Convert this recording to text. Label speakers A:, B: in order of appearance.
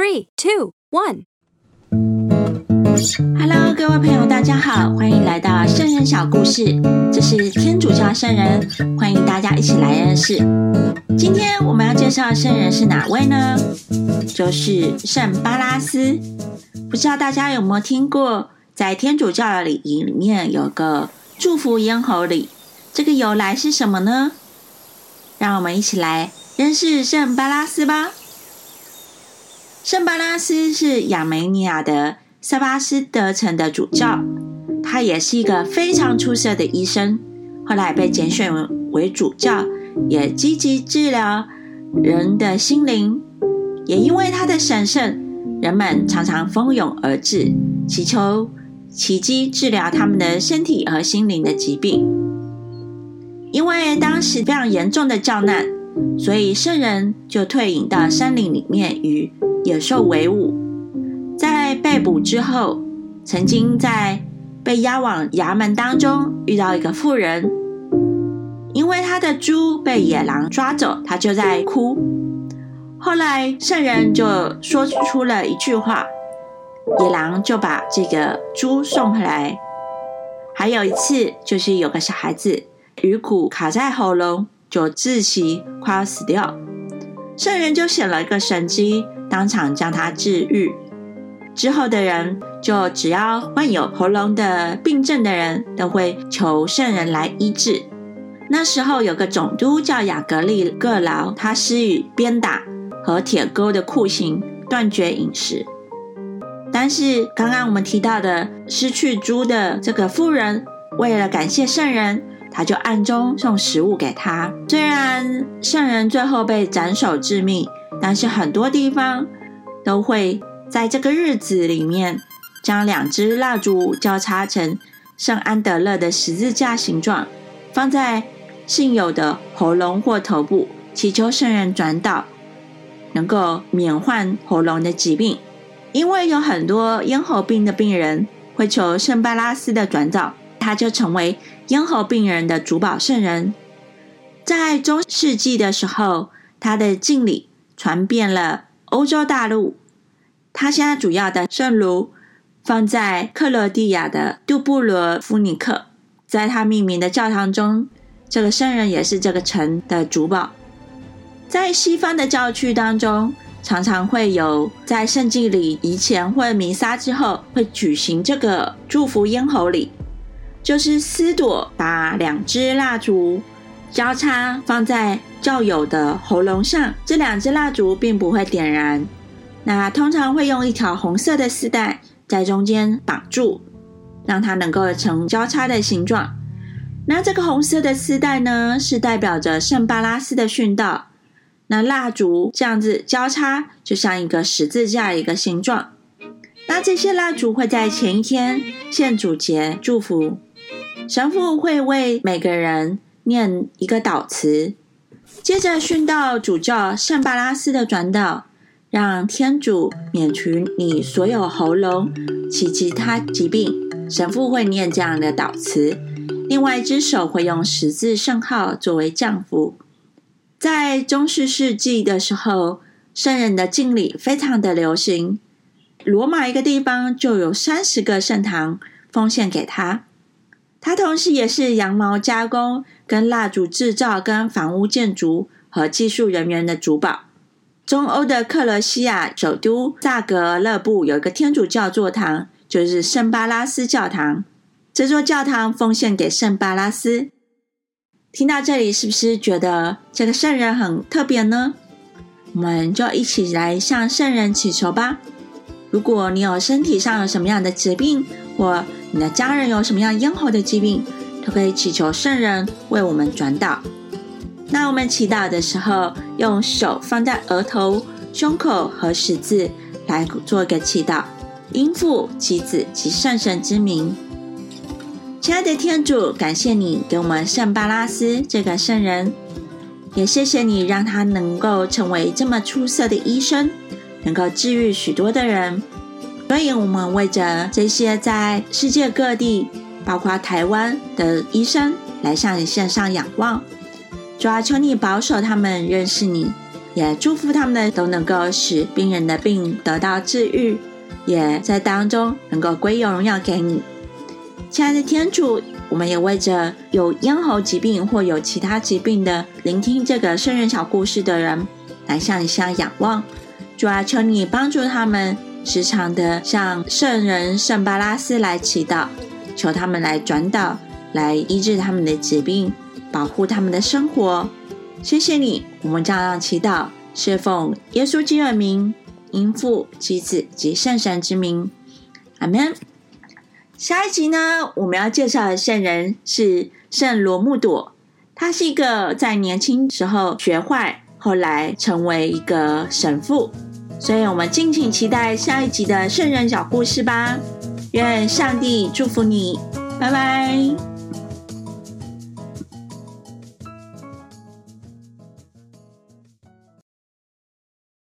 A: Three, two, one.
B: Hello，各位朋友，大家好，欢迎来到圣人小故事。这是天主教圣人，欢迎大家一起来认识。今天我们要介绍的圣人是哪位呢？就是圣巴拉斯。不知道大家有没有听过，在天主教的礼仪里面有个祝福咽喉礼，这个由来是什么呢？让我们一起来认识圣巴拉斯吧。圣巴拉斯是亚美尼亚的塞巴斯德城的主教，他也是一个非常出色的医生。后来被拣选为主教，也积极治疗人的心灵。也因为他的神圣，人们常常蜂拥而至，祈求奇迹治疗他们的身体和心灵的疾病。因为当时非常严重的教难，所以圣人就退隐到山林里面与。野兽为伍，在被捕之后，曾经在被押往衙门当中遇到一个妇人，因为他的猪被野狼抓走，他就在哭。后来圣人就说出了一句话，野狼就把这个猪送回来。还有一次，就是有个小孩子鱼骨卡在喉咙，就窒息，快要死掉，圣人就显了一个神迹。当场将他治愈之后的人，就只要患有喉咙的病症的人，都会求圣人来医治。那时候有个总督叫雅格利各劳，他施予鞭打和铁钩的酷刑，断绝饮食。但是刚刚我们提到的失去猪的这个妇人，为了感谢圣人，他就暗中送食物给他。虽然圣人最后被斩首致命。但是很多地方都会在这个日子里面，将两支蜡烛交叉成圣安德勒的十字架形状，放在信友的喉咙或头部，祈求圣人转导，能够免患喉咙的疾病。因为有很多咽喉病的病人会求圣巴拉斯的转导，他就成为咽喉病人的主保圣人。在中世纪的时候，他的敬礼。传遍了欧洲大陆。他现在主要的圣炉放在克罗地亚的杜布罗夫尼克，在他命名的教堂中，这个圣人也是这个城的主保。在西方的教区当中，常常会有在圣祭礼仪前或弥撒之后，会举行这个祝福咽喉礼，就是司铎把两支蜡烛。交叉放在教友的喉咙上，这两支蜡烛并不会点燃。那通常会用一条红色的丝带在中间绑住，让它能够成交叉的形状。那这个红色的丝带呢，是代表着圣巴拉斯的殉道。那蜡烛这样子交叉，就像一个十字架一个形状。那这些蜡烛会在前一天献主节祝福，神父会为每个人。念一个祷词，接着训到主教圣巴拉斯的转导，让天主免除你所有喉咙及其他疾病。神父会念这样的祷词，另外一只手会用十字圣号作为降符。在中世世纪的时候，圣人的敬礼非常的流行，罗马一个地方就有三十个圣堂奉献给他。它同时也是羊毛加工、跟蜡烛制造、跟房屋建筑和技术人员的主保。中欧的克罗西亚首都萨格勒布有一个天主教座堂，就是圣巴拉斯教堂。这座教堂奉献给圣巴拉斯。听到这里，是不是觉得这个圣人很特别呢？我们就一起来向圣人祈求吧。如果你有身体上有什么样的疾病，或你的家人有什么样咽喉的疾病，都可以祈求圣人为我们转导。那我们祈祷的时候，用手放在额头、胸口和十字来做一个祈祷，应父、及子及圣神之名。亲爱的天主，感谢你给我们圣巴拉斯这个圣人，也谢谢你让他能够成为这么出色的医生。能够治愈许多的人，所以我们为着这些在世界各地，包括台湾的医生，来向你献上仰望。主啊，求你保守他们认识你，也祝福他们都能够使病人的病得到治愈，也在当中能够归有荣耀给你。亲爱的天主，我们也为着有咽喉疾病或有其他疾病的聆听这个圣人小故事的人，来向你向仰望。主啊，求你帮助他们，时常的向圣人圣巴拉斯来祈祷，求他们来转导，来医治他们的疾病，保护他们的生活。谢谢你，我们照样祈祷，是奉耶稣基督的名，因父及子及圣神之名，阿门。下一集呢，我们要介绍的圣人是圣罗慕朵，他是一个在年轻时候学坏，后来成为一个神父，所以我们敬请期待下一集的圣人小故事吧。愿上帝祝福你，拜拜。